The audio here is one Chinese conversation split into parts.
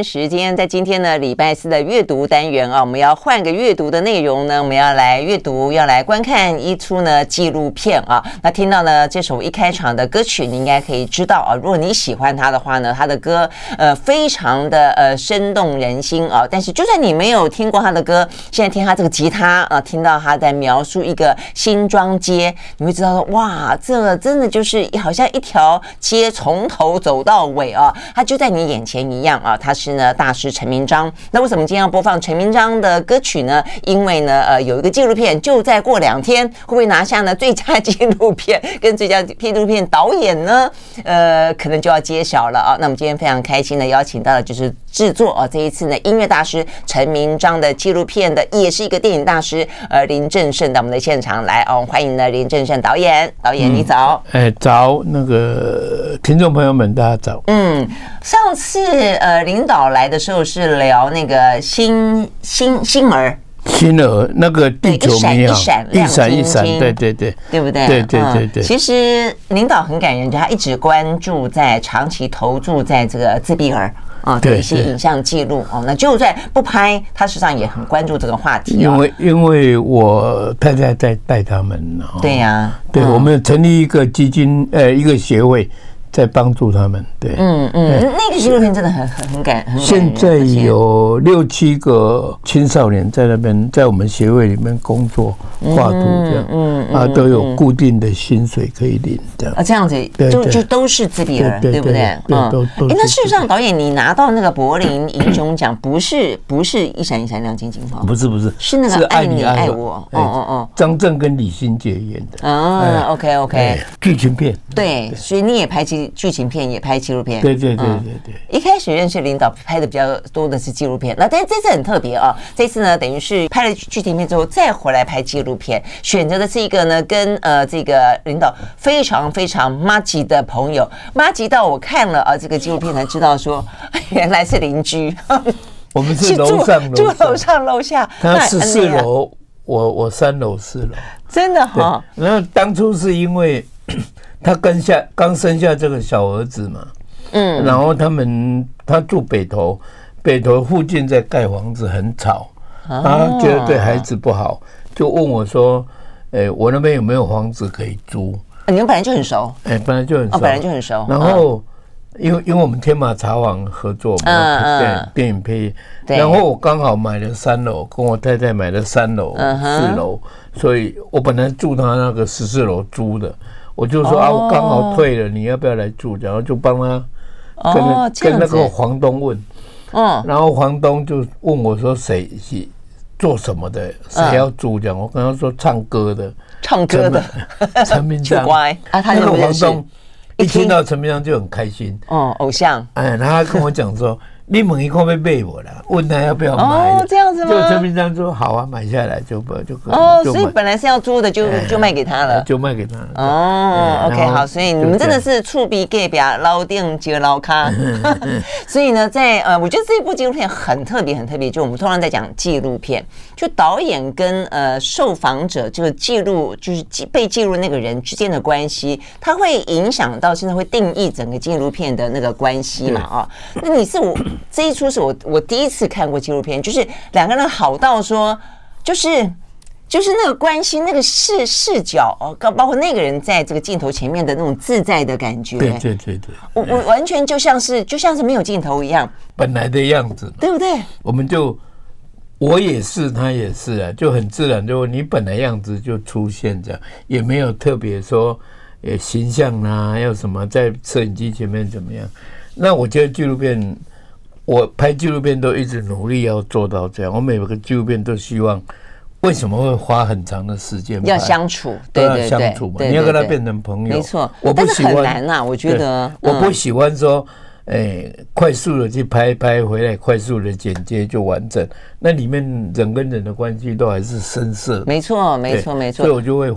时间在今天呢，礼拜四的阅读单元啊，我们要换个阅读的内容呢，我们要来阅读，要来观看一出呢纪录片啊。那听到呢这首一开场的歌曲，你应该可以知道啊。如果你喜欢他的话呢，他的歌呃非常的呃生动人心啊。但是就算你没有听过他的歌，现在听他这个吉他啊，听到他在描述一个新庄街，你会知道说哇，这个真的就是好像一条街从头走到尾啊，他就在你眼前一样啊，他。是呢，大师陈明章。那为什么今天要播放陈明章的歌曲呢？因为呢，呃，有一个纪录片就在过两天，会不会拿下呢最佳纪录片跟最佳纪录片导演呢？呃，可能就要揭晓了啊。那我们今天非常开心的邀请到的就是制作啊，这一次呢音乐大师陈明章的纪录片的，也是一个电影大师，呃，林正盛到我们的现场来哦，欢迎呢林正盛导演，导演你早，哎、嗯、早，那个听众朋友们大家早，嗯，上次呃领导。来的时候是聊那个星星星儿，星儿那个地球一闪一闪一闪，对对对，对不对？对对对对。其实领导很感人，就他一直关注在长期投注在这个自闭儿啊的一些影像记录哦。那就算不拍，他实际上也很关注这个话题。因为因为我太太在带他们，对呀，对，我们成立一个基金，呃，一个协会。在帮助他们，对，嗯嗯，那个纪录片真的很很很感，现在有六七个青少年在那边，在我们协会里面工作画图这样，嗯啊，都有固定的薪水可以领的啊，这样子，就就都是自闭儿，对不对？嗯，都都。那事实上，导演你拿到那个柏林银熊奖，不是不是一闪一闪亮晶晶哈，不是不是，是那个爱你爱我，哦哦哦，张震跟李心洁演的，啊，OK OK，剧情片，对，所以你也拍起。剧情片也拍纪录片，对对对对对。一开始认识领导拍的比较多的是纪录片，那但是这次很特别啊，这次呢等于是拍了剧情片之后再回来拍纪录片，选择的是一个呢跟呃这个领导非常非常妈吉的朋友，妈吉到我看了啊这个纪录片才知道说 原来是邻居，我们是楼上住楼上楼下，他是四楼，我我三楼四楼，真的哈。然后当初是因为。他刚下刚生下这个小儿子嘛，嗯，然后他们他住北头，北头附近在盖房子很吵，他觉得对孩子不好，就问我说，哎，我那边有没有房子可以租？你们本来就很熟，哎，本来就很熟，本来就很熟。然后因为因为我们天马茶网合作嘛，对电影配音，然后我刚好买了三楼，跟我太太买了三楼、四楼，所以我本来住他那个十四楼租的。我就说啊，我刚好退了，你要不要来住？然后就帮他跟跟那个房东问，嗯，然后房东就问我说谁是做什么的，谁要住？这样？我跟他说唱歌的，唱歌的。陈明章 啊，他那个房东一听。到陈明章就很开心，哦，偶像，哎，然后他跟我讲说。你猛一块被背我了，问他要不要买？哦，这样子吗？就陈明章说好啊，买下来就不就可以。哦，所以本来是要租的，就就卖给他了，就卖给他了。哦，OK，好，所以你们真的是厝边隔壁老店接老卡。所以呢，在呃，我觉得这一部纪录片很特别，很特别。就我们通常在讲纪录片，就导演跟呃受访者这个记录，就是记被记录那个人之间的关系，它会影响到现在会定义整个纪录片的那个关系嘛？啊，那你是我。这一出是我我第一次看过纪录片，就是两个人好到说，就是就是那个关心，那个视视角哦，包括那个人在这个镜头前面的那种自在的感觉，对对对对，我我完全就像是就像是没有镜头一样，本来的样子，对不对？我们就我也是，他也是啊，就很自然，就你本来样子就出现这样，也没有特别说呃形象啊，要什么在摄影机前面怎么样？那我觉得纪录片。我拍纪录片都一直努力要做到这样。我每个纪录片都希望，为什么会花很长的时间？要相处，对对对，相处嘛，你要跟他变成朋友。没错，我不喜欢难呐，我觉得我不喜欢说，哎，快速的去拍拍回来，快速的剪接就完整。那里面人跟人的关系都还是深色。没错，没错，没错。所以我就会。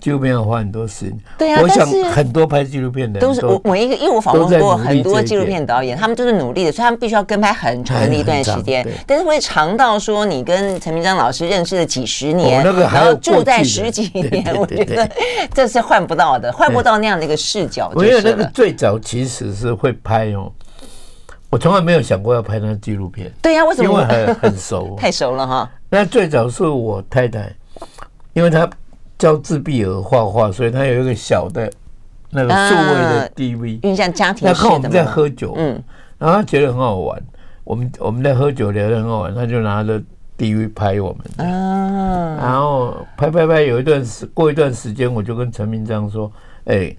纪录片要花很多时间，对啊，我想很多拍纪录片的都是我我一个，因为我访问过很多纪录片导演，他们都是努力的，所以他们必须要跟拍很长的一段时间，但是会长到说你跟陈明章老师认识了几十年，然后住在十几年，我觉得这是换不到的，换不到那样的一个视角。我觉得那个最早其实是会拍哦，我从来没有想过要拍那纪录片。对呀，为什么？因为很很熟，太熟了哈。那最早是我太太，因为她。教自闭儿画画，所以他有一个小的那个数位的 DV，印象家庭。他看我们在喝酒，嗯，然后他觉得很好玩。我们我们在喝酒聊得很好玩，他就拿着 DV 拍我们。嗯，然后拍拍拍，有一段时过一段时间，我就跟陈明章说：“哎，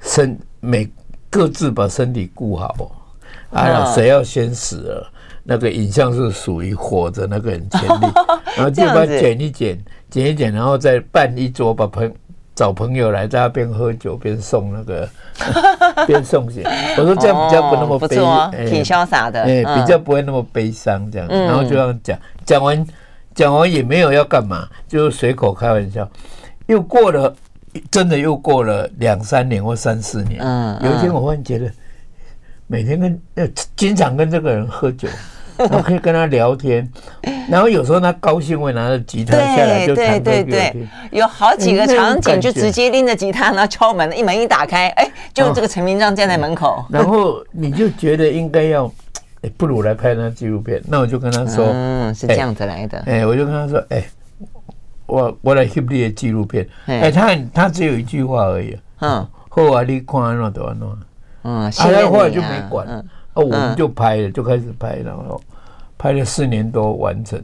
身每各自把身体顾好，哎呀，谁要先死了，那个影像是属于火的那个人权利，然后就把剪一剪。”剪一剪，然后再办一桌，把朋找朋友来，在那边喝酒边送那个 边送钱。我说这样比较不那么悲，挺潇洒的，哎、欸，比较不会那么悲伤这样。然后就这样讲，讲完讲完也没有要干嘛，就随口开玩笑。又过了，真的又过了两三年或三四年。嗯，有一天我忽然觉得，每天跟呃经常跟这个人喝酒。然后可以跟他聊天，然后有时候他高兴会拿着吉他下来就弹歌给我听。有好几个场景就直接拎着吉他，然后敲门，一门一打开，哎，就这个陈明章站在门口。然后你就觉得应该要，哎，不如来拍那纪录片。那我就跟他说，嗯，是这样子来的。哎，我就跟他说，哎，我我来拍你的纪录片。哎，他他只有一句话而已。嗯，后啊，你看安怎就安怎。嗯，后来后来就没管。哦，我们就拍了，就开始拍，然后拍了四年多完成。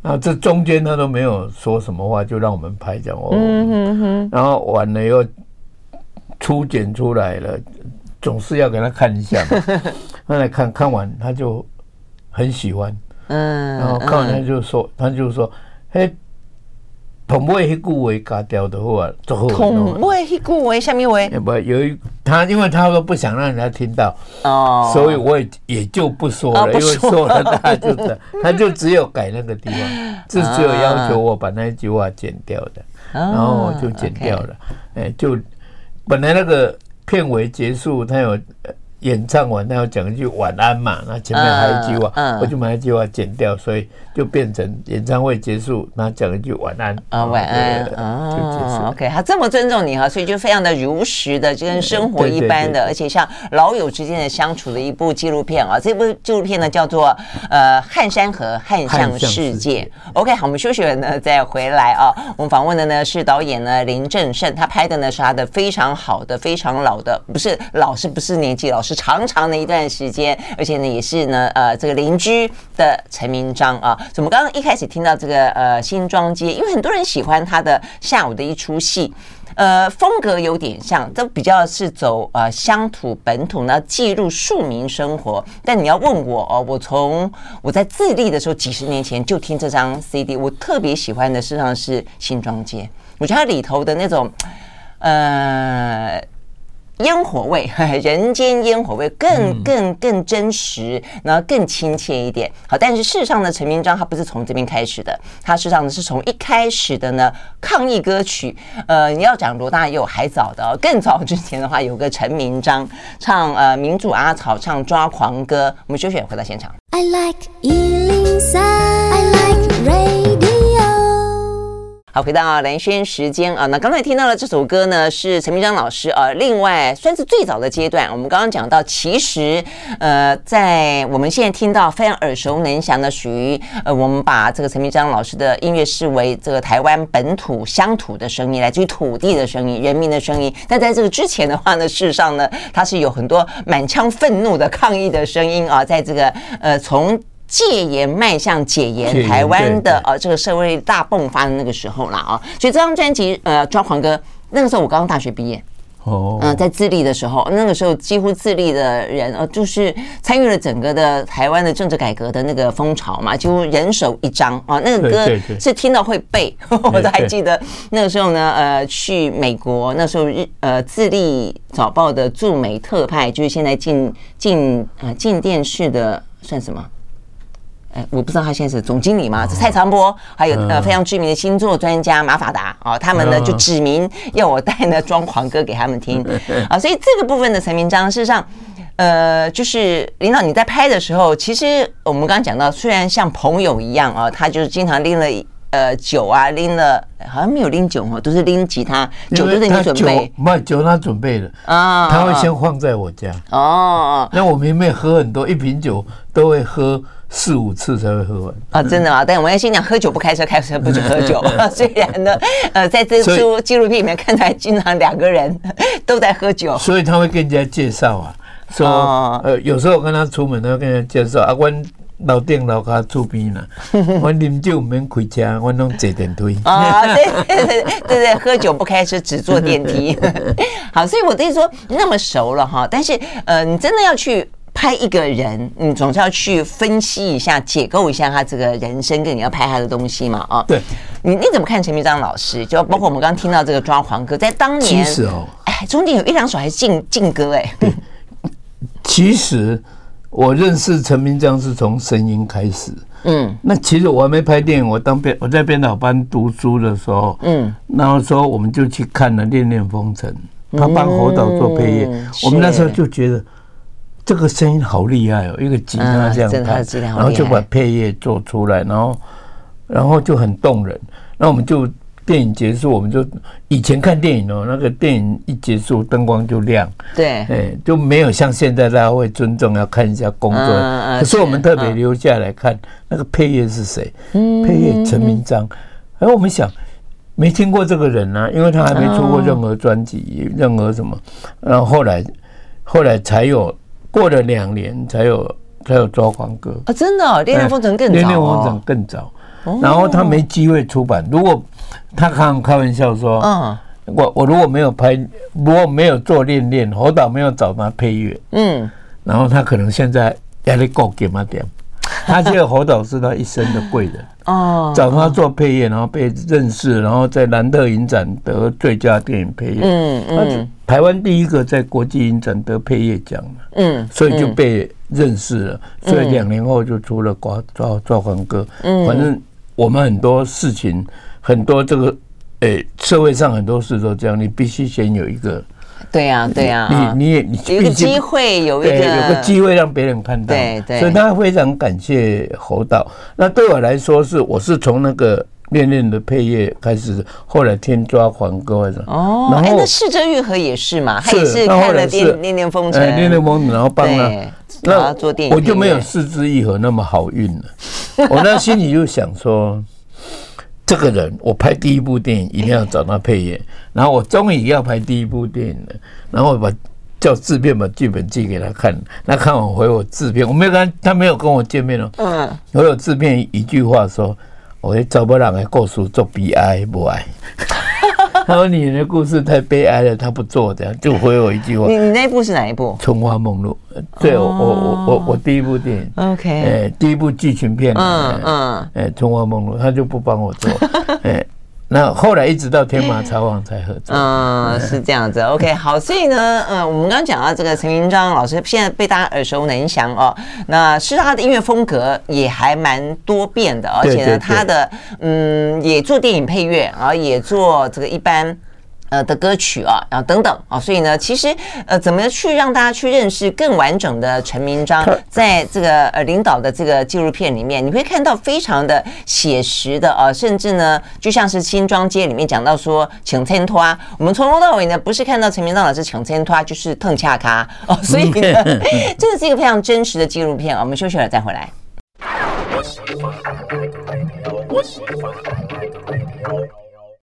那这中间他都没有说什么话，就让我们拍这样哦。然后完了又初剪出来了，总是要给他看一下嘛。他来看看完，他就很喜欢。嗯，然后看完他就说，他就说，嘿。同尾一句话加掉的话，同尾一句话下面为不有一他，因为他说不想让人家听到哦，所以我也也就不说了，因为说了他就他就只有改那个地方，就 只有要求我把那句话剪掉的，然后我就剪掉了。哎，就本来那个片尾结束，他有。演唱完，他要讲一句晚安嘛，那前面还有一句话，嗯嗯、我就把那句话剪掉，所以就变成演唱会结束，那讲一句晚安啊，晚安啊，OK，他这么尊重你哈，所以就非常的如实的，就跟生活一般的，而且像老友之间的相处的一部纪录片啊。这部纪录片呢叫做呃《汉山河汉向世界》。OK，好，我们休息完呢再回来啊。我们访问的呢是导演呢林正盛，他拍的呢是他的非常好的、非常老的，不是老是不是年纪老是。长长的一段时间，而且呢，也是呢，呃，这个邻居的陈明章啊。我们刚刚一开始听到这个呃新庄街，因为很多人喜欢他的下午的一出戏，呃，风格有点像，都比较是走呃乡土本土呢，记录庶民生活。但你要问我哦，我从我在自立的时候，几十年前就听这张 CD，我特别喜欢的实上是新庄街，我觉得它里头的那种呃。烟火味，人间烟火味更更更真实，然后更亲切一点。好，但是事实上呢，陈明章他不是从这边开始的，他事实上呢是从一开始的呢抗议歌曲。呃，你要讲罗大佑还早的，更早之前的话，有个陈明章唱呃民主阿草唱抓狂歌。我们休息，回到现场。I like 103, I like radio 好，回到蓝轩时间啊，那刚才听到的这首歌呢，是陈明章老师啊。另外，算是最早的阶段，我们刚刚讲到，其实呃，在我们现在听到非常耳熟能详的，属于呃，我们把这个陈明章老师的音乐视为这个台湾本土乡土的声音，来自于土地的声音、人民的声音。但在这个之前的话呢，事实上呢，它是有很多满腔愤怒的抗议的声音啊，在这个呃从。戒严迈向解严，台湾的呃这个社会大迸发的那个时候了啊，所以这张专辑呃抓狂哥，那个时候我刚刚大学毕业，哦，嗯，在自立的时候，那个时候几乎自立的人，呃，就是参与了整个的台湾的政治改革的那个风潮嘛，几乎人手一张啊。那个歌是听到会背，我都还记得。那个时候呢，呃，去美国，那时候日呃自立早报的驻美特派，就是现在进进呃进电视的算什么？哎，我不知道他现在是总经理吗？是蔡长波，还有呃非常知名的星座专家马法达啊，他们呢就指明要我带呢《装潢歌》给他们听。啊，所以这个部分的陈明章，事实上，呃，就是领导你在拍的时候，其实我们刚刚讲到，虽然像朋友一样啊，他就是经常拎了呃酒啊，拎了好像没有拎酒哦，都是拎吉他，酒都是你准备，不是酒他准备的啊，他会先放在我家。哦，那我明明喝很多，一瓶酒都会喝。四五次才会喝完啊！真的啊，但我们要先讲喝酒不开车，开车不准喝酒。虽然呢，呃，在这出纪录片里面看出来，经常两个人都在喝酒。所以他会跟人家介绍啊，说呃，有时候我跟他出门，他会跟人家介绍啊，我老店老卡出边了，我饮酒唔免开车，我拢坐电梯。啊，对对对对对，喝酒不开车，只坐电梯。好，所以我跟你说那么熟了哈，但是呃，你真的要去。拍一个人，你总是要去分析一下、解构一下他这个人生，跟你要拍他的东西嘛？啊，对，你你怎么看陈明章老师？就包括我们刚刚听到这个抓狂歌，在当年，其实哦，哎，中间有一两首还是禁禁歌哎。其实我认识陈明章是从声音开始，嗯，那其实我还没拍电影，我当编我在编导班读书的时候，嗯，然后说我们就去看了《恋恋风尘》，他帮侯导做配乐，我们那时候就觉得。这个声音好厉害哦，一个吉他这样弹，然后就把配乐做出来，然后，然后就很动人。那我们就电影结束，我们就以前看电影哦，那个电影一结束灯光就亮，对，哎，就没有像现在大家会尊重要看一下工作。可是我们特别留下来看那个配乐是谁？配乐陈明章。哎，我们想没听过这个人呢，因为他还没出过任何专辑，任何什么。然后后来，后来才有。过了两年才有才有抓狂歌啊！真的，《恋恋风尘》更早，《恋恋风尘》更早。然后他没机会出版。如果他开开玩笑说：“嗯，我我如果没有拍，如果没有做恋恋，侯导没有找他配乐，嗯，然后他可能现在压力够给嘛点。他觉得侯导是他一生的贵人哦，找他做配乐，然后被认识，然后在兰特影展得最佳电影配乐。嗯嗯。台湾第一个在国际影展得配乐奖，嗯，所以就被认识了，所以两年后就出了《抓抓抓狂歌》。嗯，反正我们很多事情，很多这个，诶，社会上很多事都这样，你必须先有一个，对呀，对呀，你你也你有个机会，有一个有个机会让别人看到，对对，所以他非常感谢侯导。那对我来说是，我是从那个。恋恋的配乐开始，后来天抓狂歌什么哦，哎，那是枝裕和也是嘛，他也是看了《恋恋恋风尘》，恋恋风尘，然后帮他，那做电影，我就没有是枝裕和那么好运了。我那心里就想说，这个人我拍第一部电影一定要找他配演，然后我终于要拍第一部电影了，然后我把叫制片把剧本寄给他看，那看完回我制片，我没有跟他，他没有跟我见面哦，嗯，回我制片一句话说。我找不人的故事做 B I 不爱，他说你的故事太悲哀了，他不做这样，就回我一句话。你你那部是哪一部？春花梦露。对，我我我我我第一部电影。OK。哎，第一部剧情片。嗯嗯。哎，春花梦露，他就不帮我做。哎。那后来一直到天马茶网才合作，嗯，是这样子。OK，好，所以呢，呃，我们刚刚讲到这个陈明章老师，现在被大家耳熟能详哦。那是他的音乐风格也还蛮多变的，而且呢，他的嗯也做电影配乐，然后也做这个一般。呃的歌曲啊，然后等等啊，所以呢，其实呃，怎么去让大家去认识更完整的陈明章，在这个呃领导的这个纪录片里面，你会看到非常的写实的啊，甚至呢，就像是新庄街里面讲到说请签拖，我们从头到尾呢，不是看到陈明章老师请签拖，就是邓恰卡哦，所以呢，这个是一个非常真实的纪录片啊。我们休息了再回来。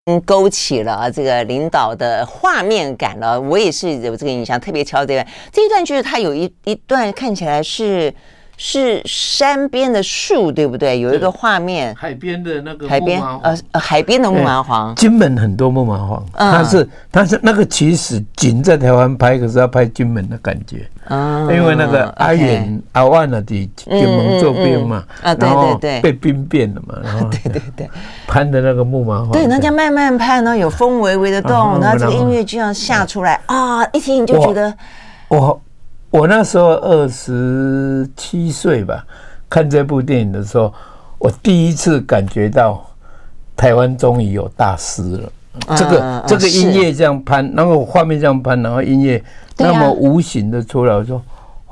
嗯，勾起了这个领导的画面感了。我也是有这个印象，特别挑这段这一段，就是他有一一段看起来是是山边的树，对不对？有一个画面，海边的那个海边呃呃，海边的木麻黄，金门很多木麻黄，它是它是那个其实仅在台湾拍，可是要拍金门的感觉。啊，因为那个阿远阿万的金门做兵嘛，啊对对对，被兵变了嘛，然后对对对，攀的那个木麻黄，对，人家慢慢拍呢，有风微微的动，然后这个音乐就要下出来啊，一听你就觉得我。我那时候二十七岁吧，看这部电影的时候，我第一次感觉到台湾终于有大师了。这个这个音乐这样攀，然后画面这样攀，然后音乐那么无形的出来，我说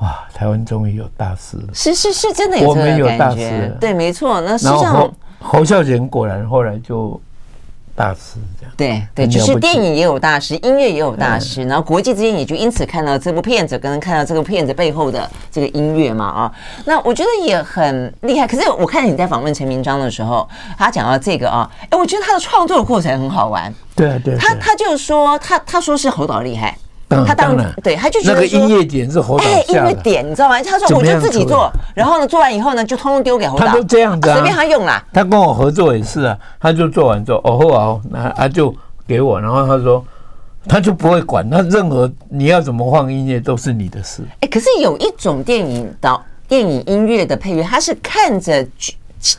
哇，台湾终于有大师了。是是是，真的有这个感觉。我们有大师，对，没错。那实际上侯侯孝贤果然后来就。大师这样对对，就是电影也有大师，音乐也有大师，然后国际之间也就因此看到这部片子，跟看到这个片子背后的这个音乐嘛啊，那我觉得也很厉害。可是我看你在访问陈明章的时候，他讲到这个啊，哎，我觉得他的创作的过程很好玩。对对，他他就说他他说是侯导厉害。他当然对，他就觉得那个音乐点是侯导下的。哎，音乐点你知道吗？他说我就自己做，然后呢做完以后呢就通通丢给侯导。他都这样子啊，随便他用啦。他跟我合作也是啊，他就做完之后哦好，那他就给我，然后他说他就不会管，他任何你要怎么放音乐都是你的事。哎，可是有一种电影导电影音乐的配乐，他是看着剧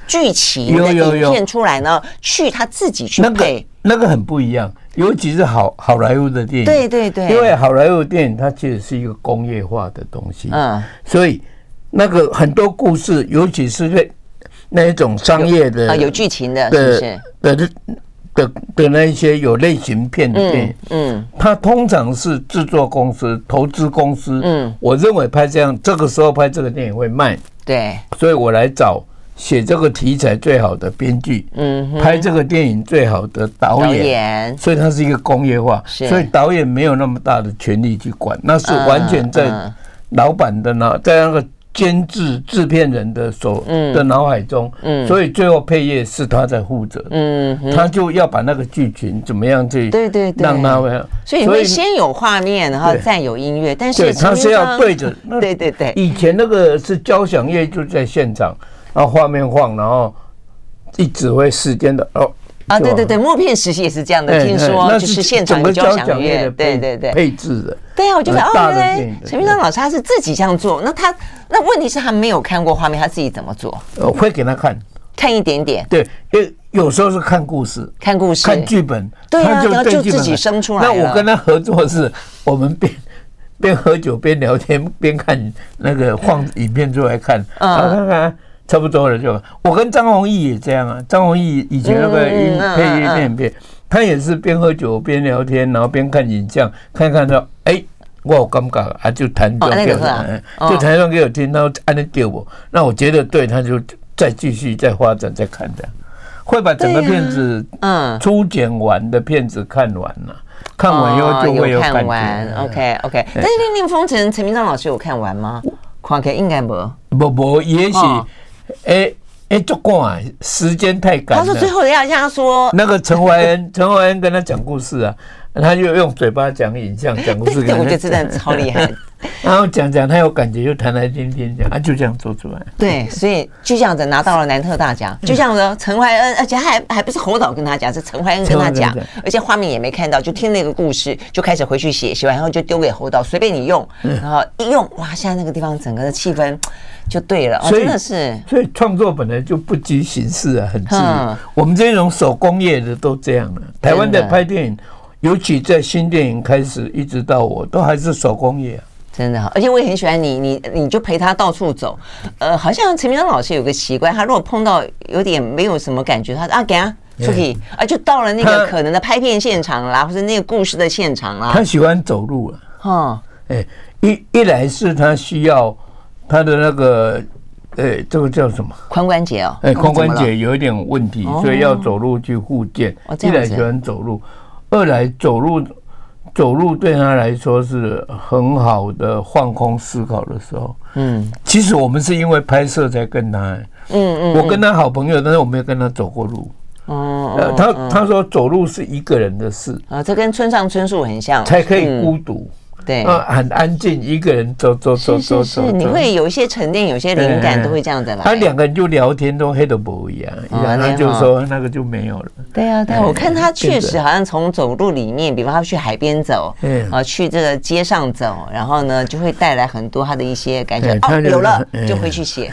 剧情的影片出来呢，去他自己去配，那个很不一样。尤其是好好莱坞的电影，对对对，因为好莱坞电影它其实是一个工业化的东西，嗯，所以那个很多故事，尤其是那那一种商业的啊，有剧情的，是不是？的的的的那一些有类型片的电影，嗯，它通常是制作公司、投资公司，嗯，我认为拍这样这个时候拍这个电影会卖，对，所以我来找。写这个题材最好的编剧，嗯，拍这个电影最好的导演，所以它是一个工业化，所以导演没有那么大的权力去管，那是完全在老板的脑，在那个监制制片人的手的脑海中，嗯，所以最后配乐是他在负责，嗯，他就要把那个剧情怎么样去，对对对，让他，所以你会先有画面，然后再有音乐，但是他是要对着，对对对，以前那个是交响乐就在现场。然后画面晃，然后一指挥时间的哦啊，对对对，默片时期也是这样的，听说就是现场交响乐，对对对，配置的。对啊，我就觉得哦，原来陈明章老师他是自己这样做。那他那问题是，他没有看过画面，他自己怎么做？呃会给他看，看一点点。对，因为有时候是看故事，看故事，看剧本，对啊，然后就自己生出来。那我跟他合作是，我们边边喝酒边聊天边看那个放影片出来看，啊，看看。差不多了，就我跟张弘毅也这样啊。张弘毅以前那个音配乐电影片，他也是边喝酒边聊天，然后边看影像，看看说，哎，我有尴尬啊，就弹就给我，就弹一段给我听，然后按那给我，那我觉得对，他就再继续再发展再看这样，会把整个片子嗯初剪完的片子看完了，看完以后就会有感觉。OK OK，但是《恋恋风尘》陈明章老师有看完吗？看起来应该没，不不，也许。哎哎，就过啊，时间太赶。他说最后要像他说，那个陈怀恩，陈怀恩跟他讲故事啊，他就用嘴巴讲影像讲故事。对，我觉得真的 超厉害。然后讲讲，他有感觉，就弹来听听讲，啊就这样做出来。对，所以就这样子拿到了南特大奖。就这样子，陈怀恩，而且还还不是侯导跟他讲，是陈怀恩跟他讲，而且画面也没看到，就听那个故事，就开始回去写，写完以后就丢给侯导，随便你用。然后一用，哇，现在那个地方整个的气氛。就对了，真的是。所以创作本来就不拘形式啊，很自由。我们这种手工业的都这样了。台湾的拍电影，尤其在新电影开始，一直到我都还是手工业。真的好，而且我也很喜欢你，你你就陪他到处走。呃，好像陈明章老师有个习惯，他如果碰到有点没有什么感觉，他说啊，给啊，出去啊，就到了那个可能的拍片现场啦，或者那个故事的现场啦。他喜欢走路啊。哈，哎，一一来是他需要。他的那个，呃，这个叫什么？髋关节哦，哎，髋关节有一点问题，所以要走路去复健。一来喜欢走路，二来走路，走路对他来说是很好的放空思考的时候。嗯，其实我们是因为拍摄才跟他，嗯嗯，我跟他好朋友，但是我没有跟他走过路。哦，他他说走路是一个人的事啊，这跟村上春树很像，才可以孤独。对，很安静，一个人走走走走走，你会有一些沉淀，有些灵感都会这样子来。他两个人就聊天都黑的不一样，然后就说那个就没有了。对啊，对，我看他确实好像从走路里面，比方他去海边走，啊，去这个街上走，然后呢就会带来很多他的一些感觉。哦，有了就回去写。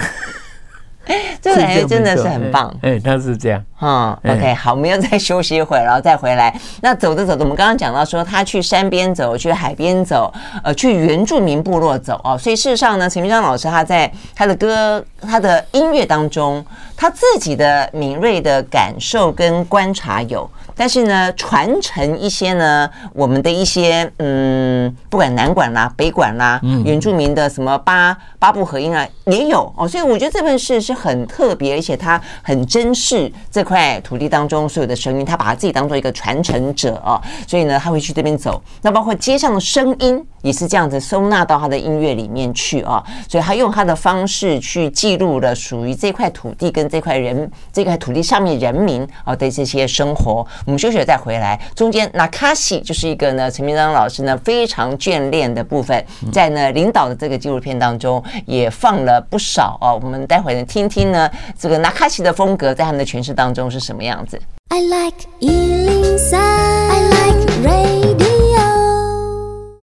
这个感觉真的是很棒。哎，他是这样。嗯，OK，好，我们要再休息一会儿，然后再回来。那走着走着，我们刚刚讲到说，他去山边走，去海边走，呃，去原住民部落走哦。所以事实上呢，陈明章老师他在他的歌、他的音乐当中，他自己的敏锐的感受跟观察有。但是呢，传承一些呢，我们的一些嗯，不管南管啦、北管啦，原住民的什么八八部合音啊，也有哦。所以我觉得这份事是很特别，而且他很珍视这块土地当中所有的声音，他把他自己当做一个传承者哦。所以呢，他会去这边走，那包括街上的声音也是这样子收纳到他的音乐里面去啊。所以他用他的方式去记录了属于这块土地跟这块人这块土地上面人民啊的这些生活。我们休息了再回来，中间那卡西就是一个呢，陈明章老师呢非常眷恋的部分，在呢领导的这个纪录片当中也放了不少哦。我们待会呢听听呢这个那卡西的风格在他们的诠释当中是什么样子。I like 103,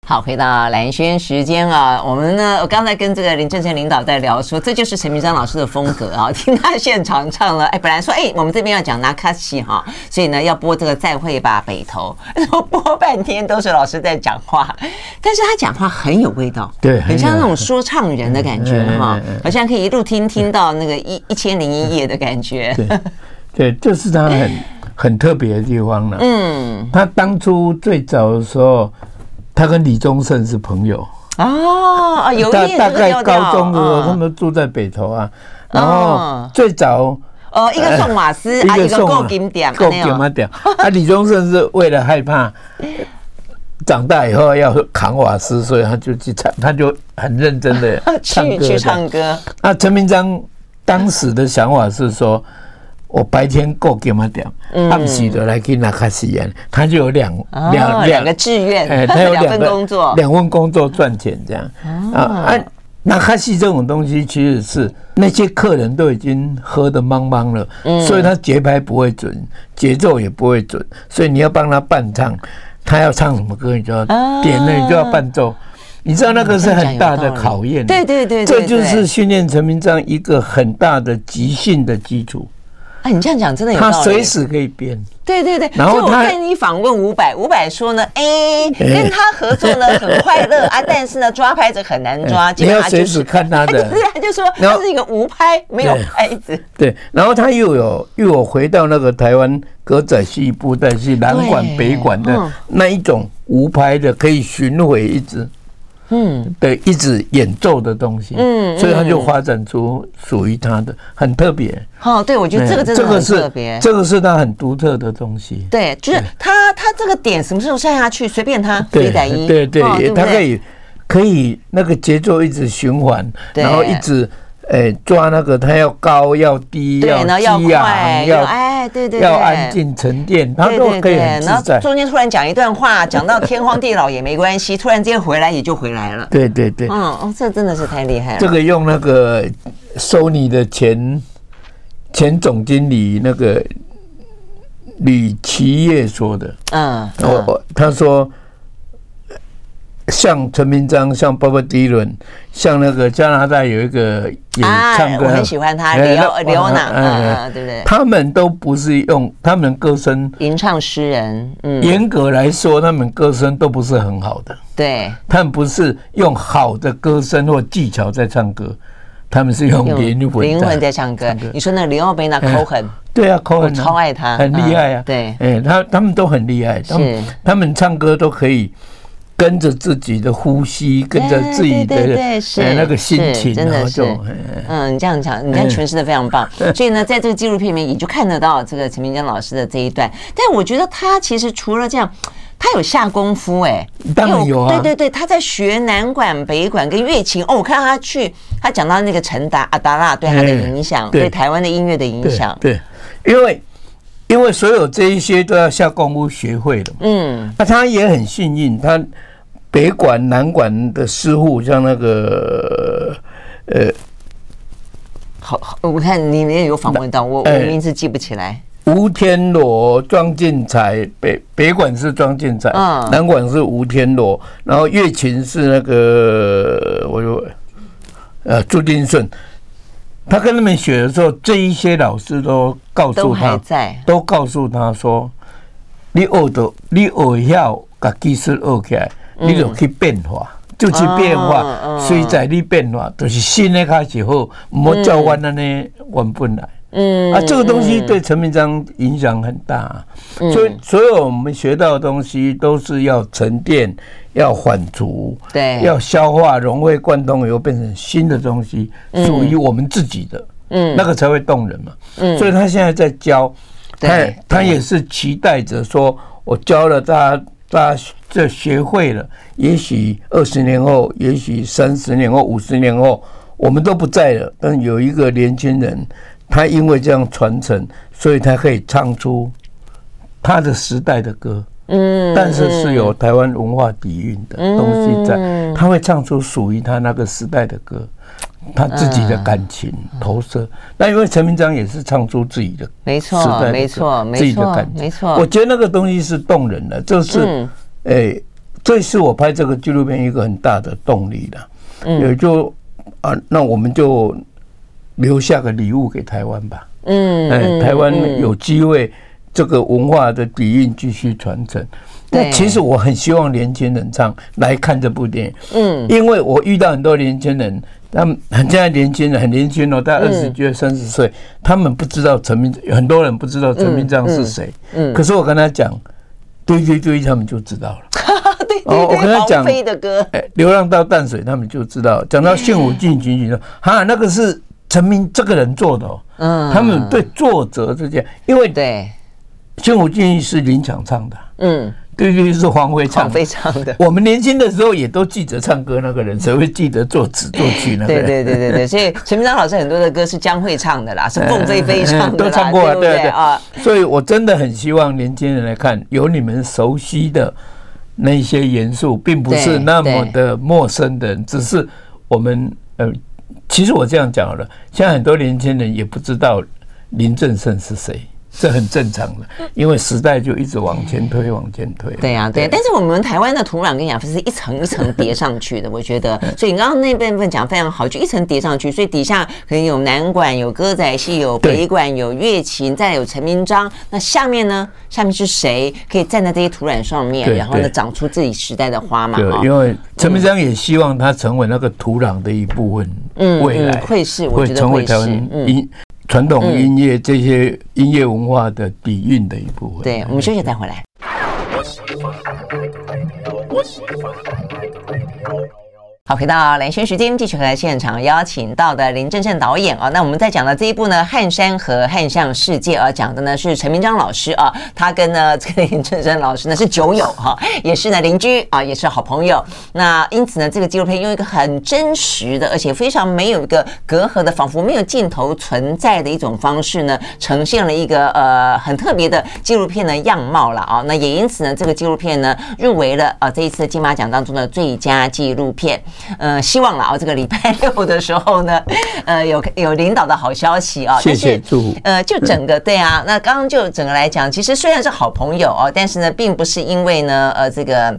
好，回到蓝轩时间啊，我们呢，我刚才跟这个林正成领导在聊说，这就是陈明章老师的风格啊。听他现场唱了，哎，本来说哎，我们这边要讲那卡西哈，所以呢要播这个再会吧北投，播半天都是老师在讲话，但是他讲话很有味道，对，很像那种说唱人的感觉哈，好像可以一路听听到那个一一千零一夜的感觉。对，这是他很很特别的地方了。嗯，他当初最早的时候。他跟李宗盛是朋友哦，有大大概高中的时候，他们住在北投啊。然后最早哦，一个送瓦斯，一个送够金点，够金点。啊，李宗盛是为了害怕 长大以后要扛瓦斯，所以他就去唱，他就很认真的唱歌。去唱歌。那陈明章当时的想法是说。我白天够给嘛点，他们洗的来给那卡西演，他就有两两两个志愿，哎，他有两份工作，两份工作赚钱这样。啊。啊，那卡西这种东西其实是那些客人都已经喝得茫茫了，所以他节拍不会准，节奏也不会准，所以你要帮他伴唱，他要唱什么歌，你就要点了，你就要伴奏，你知道那个是很大的考验，对对对，这就是训练陈明章一个很大的即兴的基础。哎，你这样讲真的有道理。他随时可以变。对对对。然后我看你访问伍佰，伍佰说呢，哎，跟他合作呢很快乐啊，但是呢抓拍子很难抓。你要随时看他的。对，他就说他是一个无拍没有拍子。对，然后他又有又有回到那个台湾歌仔戏布袋戏南管北管的那一种无拍的，可以巡回一直。嗯，对，一直演奏的东西，嗯，所以他就发展出属于他的很特别。哦，对，我觉得这个真的很特别，这个是他很独特的东西。对，就是他他这个点什么时候下下去，随便他，对对对，他可以可以那个节奏一直循环，然后一直。哎，抓那个，他要高要低，要激昂，要哎，对对，要安静沉淀，它都可以很自在。然后中间突然讲一段话，讲到天荒地老也没关系，突然间回来也就回来了。对对对，嗯哦，这真的是太厉害了。这个用那个 Sony 的前前总经理那个吕奇业说的，嗯，我他说。像陈明章，像 Bob Dylan，像那个加拿大有一个也唱歌，我很喜欢他，李欧李欧娜，对不对？他们都不是用他们歌声吟唱诗人，嗯，严格来说，他们歌声都不是很好的。对，他们不是用好的歌声或技巧在唱歌，他们是用灵魂灵魂在唱歌。你说那林奥贝娜口很，对啊，口很超爱他，很厉害啊。对，哎，他他们都很厉害，他们他们唱歌都可以。跟着自己的呼吸，跟着自己的那个心情，真的是，嗯，你这样讲，你看诠释的非常棒。所以呢，在这个纪录片里面，也就看得到这个陈明江老师的这一段。但我觉得他其实除了这样，他有下功夫，哎，当然有啊，对对对，他在学南管、北管跟乐琴。哦，我看到他去，他讲到那个陈达阿达拉对他的影响，对台湾的音乐的影响，对，因为。因为所有这一些都要下功夫学会的，嗯，那他也很幸运，他北管、南管的师傅，像那个呃，好，好，我看你也有访问到我，我名字记不起来。吴天罗、庄进才，北北管是庄进才，嗯，南管是吴天罗，然后乐琴是那个我有呃朱丁顺。他跟他们学的时候，这一些老师都告诉他，都告诉他说：“你学的，你学要把技术学起来，你就去变化，就去变化。所以在你变化，就是新的开始后，莫教完了呢，玩不来。”嗯。啊，这个东西对陈明章影响很大，啊，嗯、所以所有我们学到的东西都是要沉淀、要缓足，对，要消化、融会贯通以后变成新的东西，属于我们自己的，嗯，那个才会动人嘛。嗯，所以他现在在教，他他也是期待着说，我教了大家，大家这学会了，也许二十年后，也许三十年后、五十年后，我们都不在了，但有一个年轻人。他因为这样传承，所以他可以唱出他的时代的歌，嗯，但是是有台湾文化底蕴的东西在，他会唱出属于他那个时代的歌，他自己的感情投射。那因为陈明章也是唱出自己的，没错，没错，自己的感情，没错。我觉得那个东西是动人的，就是，哎，这是我拍这个纪录片一个很大的动力的，也就啊，那我们就。留下个礼物给台湾吧。嗯，哎，台湾有机会这个文化的底蕴继续传承。那其实我很希望年轻人唱来看这部电影。嗯，因为我遇到很多年轻人，他们很现在年轻人很年轻哦，大概二十几岁、三十岁，他们不知道陈明，很多人不知道陈明章是谁。嗯，可是我跟他讲，对对对，他们就知道了。对对对，我跟他讲的歌，哎，流浪到淡水，他们就知道。讲到献舞进行曲，说哈，那个是。陈明这个人做的，哦，嗯，他们对作者这件，因为对《仙舞剑》是林强唱的，嗯，对对是黄飞唱，黄唱的。我们年轻的时候也都记得唱歌那个人，谁会记得作词作曲那个人？对对对对对，所以陈明章老师很多的歌是江蕙唱的啦，是凤飞飞唱的，都唱过了，对对啊。所以我真的很希望年轻人来看，有你们熟悉的那些元素，并不是那么的陌生的，只是我们呃。其实我这样讲好了，现在很多年轻人也不知道林正盛是谁。这很正常的，因为时代就一直往前推，往前推。对呀，对。但是我们台湾的土壤跟养分是一层一层叠上去的，我觉得。所以你刚刚那部分讲得非常好，就一层叠上去，所以底下可能有南管、有歌仔戏、有北管、有乐琴，再有陈明章。那下面呢？下面是谁可以站在这些土壤上面，然后呢，长出自己时代的花嘛？对，因为陈明章也希望他成为那个土壤的一部分。嗯，未来会是，我觉得会是。嗯。传统音乐这些音乐文化的底蕴的一部分。对，我们休息再回来。好，回到兰萱时间，继续回来现场邀请到的林正盛导演啊。那我们在讲的这一部呢，《汉山和汉象世界》啊，讲的呢是陈明章老师啊，他跟呢这个林正盛老师呢是酒友哈，也是呢邻居啊，也是好朋友。那因此呢，这个纪录片用一个很真实的，而且非常没有一个隔阂的，仿佛没有镜头存在的一种方式呢，呈现了一个呃很特别的纪录片的样貌了啊。那也因此呢，这个纪录片呢入围了啊这一次金马奖当中的最佳纪录片。呃，希望了啊，这个礼拜六的时候呢，呃，有有领导的好消息啊，谢谢祝福。呃，就整个对啊，那刚刚就整个来讲，其实虽然是好朋友哦，但是呢，并不是因为呢，呃，这个。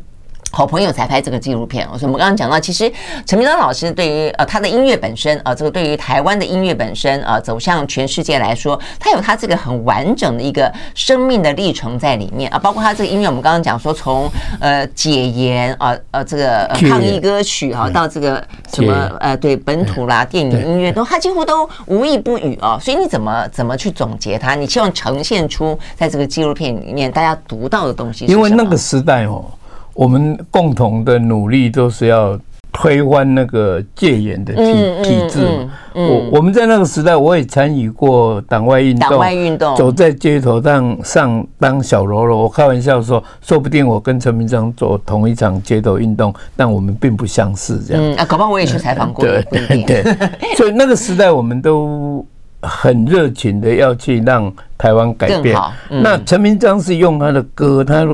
好朋友才拍这个纪录片，所以我们刚刚讲到，其实陈明章老师对于呃他的音乐本身啊，这个对于台湾的音乐本身啊，走向全世界来说，他有他这个很完整的一个生命的历程在里面啊，包括他这个音乐，我们刚刚讲说从呃解严啊呃这个抗议歌曲啊，到这个什么呃对本土啦电影音乐都，他几乎都无一不语啊，所以你怎么怎么去总结他？你希望呈现出在这个纪录片里面大家读到的东西？因为那个时代哦。我们共同的努力都是要推翻那个戒严的体体制。我我们在那个时代，我也参与过党外运动，党外运动，走在街头上上当小喽啰。我开玩笑说，说不定我跟陈明章做同一场街头运动，但我们并不相似。这样，嗯啊，搞不好我也去采访过。对对对，所以那个时代我们都很热情的要去让台湾改变。那陈明章是用他的歌，他。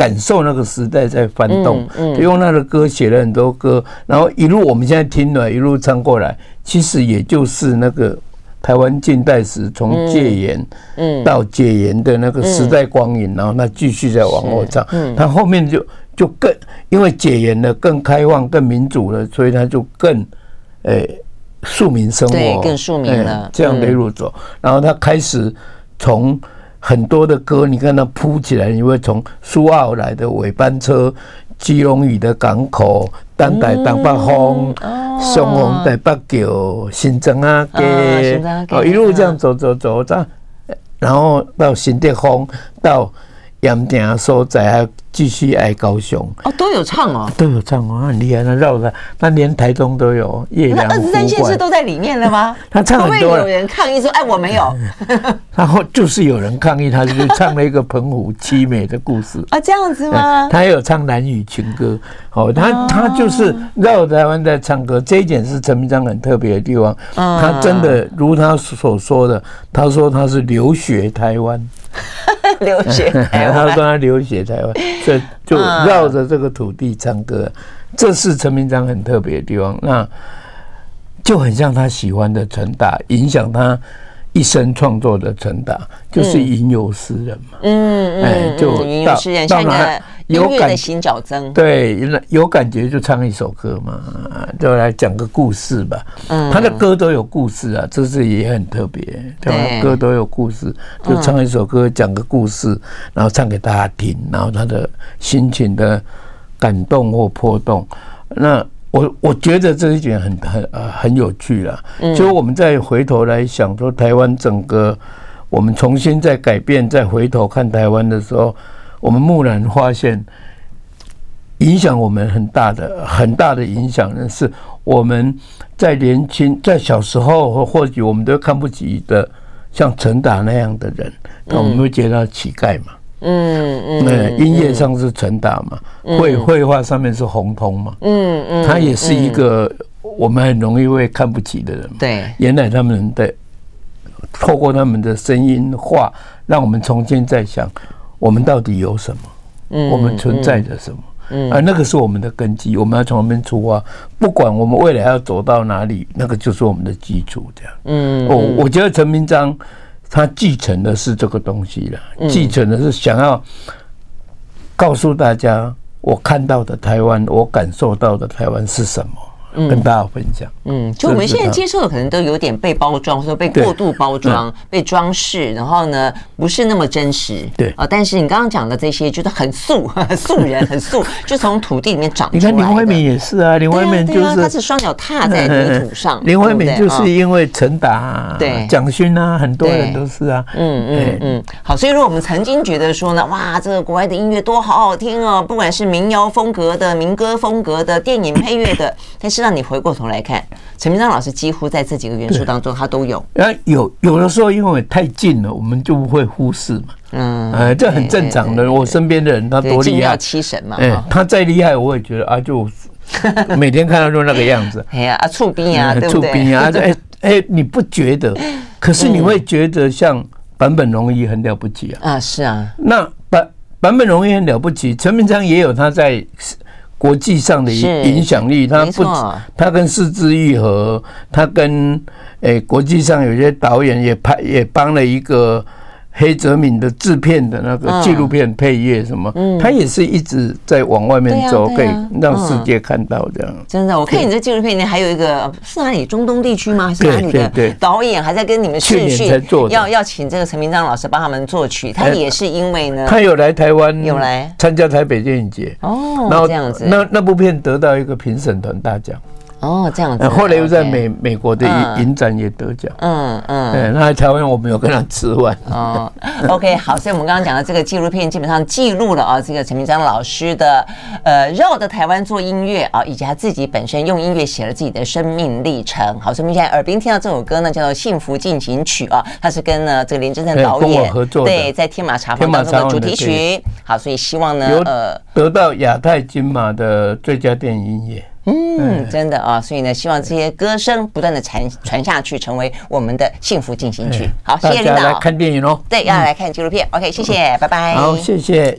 感受那个时代在翻动，用他的歌写了很多歌，然后一路我们现在听了，一路唱过来，其实也就是那个台湾近代史从戒严，嗯，到解严的那个时代光影，然后那继续在往后唱，嗯，他后面就就更因为解严了，更开放、更民主了，所以他就更，诶，庶民生活，对，更庶民了，这样的一路走，然后他开始从。很多的歌，你看它铺起来，你会从苏澳来的尾班车，基隆屿的港口，等待东北风，双红台北桥，新庄啊街，哦，一路这样走走走，这样，然后到新店风，到盐埕所在还。继续爱高雄哦，都有唱哦，都有唱哦，很厉害。那绕着，那连台中都有。那二十三县市都在里面了吗？他唱很多。会有人抗议说：“哎，我没有。”然后就是有人抗议，他就唱了一个澎湖凄美的故事啊，这样子吗？他有唱兰屿情歌，哦，他他就是绕台湾在唱歌，这一点是陈明章很特别的地方。他真的如他所说的，他说他是流血台湾。流血 台湾，他说他流血台湾，所以就绕着这个土地唱歌，这是陈明章很特别的地方。那就很像他喜欢的陈达，影响他一生创作的成达，就是吟游诗人嘛。嗯嗯，就吟游诗人，像个。有感的行脚曾，对，有感觉就唱一首歌嘛，就来讲个故事吧。嗯，他的歌都有故事啊，这是也很特别，对，歌都有故事，就唱一首歌讲个故事，然后唱给大家听，然后他的心情的感动或波动。那我我觉得这一点很很呃很有趣了。就我们再回头来想说，台湾整个我们重新再改变，再回头看台湾的时候。我们蓦然发现，影响我们很大的、很大的影响呢，是我们在年轻、在小时候，或许我们都看不起的，像陈达那样的人，那我们会觉得他乞丐嘛。嗯嗯。那音乐上是陈达嘛，绘绘画上面是红通嘛。嗯嗯。他也是一个我们很容易会看不起的人。对。原来他们的透过他们的声音画，让我们重新再想。我们到底有什么？嗯，我们存在着什么？嗯，而那个是我们的根基，我们要从那边出发。不管我们未来要走到哪里，那个就是我们的基础。这样，嗯，我我觉得陈明章他继承的是这个东西了，继承的是想要告诉大家，我看到的台湾，我感受到的台湾是什么。跟大家分享，嗯，就我们现在接受的可能都有点被包装，或者被过度包装、被装饰，然后呢，不是那么真实，对啊。但是你刚刚讲的这些，就是很素、素人，很素，就从土地里面长出来。你看林怀民也是啊，林怀民就是他是双脚踏在泥土上。林怀民就是因为陈达、对蒋勋啊，很多人都是啊，嗯嗯嗯。好，所以如果我们曾经觉得说呢，哇，这个国外的音乐多好好听哦，不管是民谣风格的、民歌风格的、电影配乐的，但是。让你回过头来看，陈明章老师几乎在这几个元素当中，他都有。啊，有有的时候因为太近了，我们就不会忽视嘛。嗯，哎，这很正常的。我身边的人他多厉害，七神嘛。哎，他再厉害，我也觉得啊，就 每天看到就那个样子。哎呀，啊，触冰啊，厝边啊，哎 哎，你不觉得？可是你会觉得像坂本龙一很了不起啊。啊，是啊。那坂坂本龙一很了不起，陈明章也有他在。国际上的影响力，他不，他跟是枝裕和，他跟诶国际上有些导演也拍也帮了一个。黑泽明的制片的那个纪录片配乐什么，他也是一直在往外面走，可以让世界看到这样。真的，我看你这纪录片里面还有一个是哪里？中东地区吗？还是哪里的导演还在跟你们视讯，要要请这个陈明章老师帮他们作曲。他也是因为呢，他有来台湾，有来参加台北电影节哦，然后这样子，那那部片得到一个评审团大奖。哦，这样子。后来又在美美国的影展也得奖。嗯嗯。那在台湾我没有跟他吃饭。哦，OK，好，所以我们刚刚讲的这个纪录片基本上记录了啊，这个陈明章老师的呃绕着台湾做音乐啊，以及他自己本身用音乐写了自己的生命历程。好，所以我们现在耳边听到这首歌呢，叫做《幸福进行曲》啊，它是跟呢这个连震圣导演合作，对，在天马茶坊当中的主题曲。好，所以希望呢，呃，得到亚太金马的最佳电影音乐。嗯，真的啊，所以呢，希望这些歌声不断的传传下去，成为我们的幸福进行曲。好，谢谢领导。来看电影哦，对，要来看纪录片。OK，谢谢，拜拜。好，谢谢。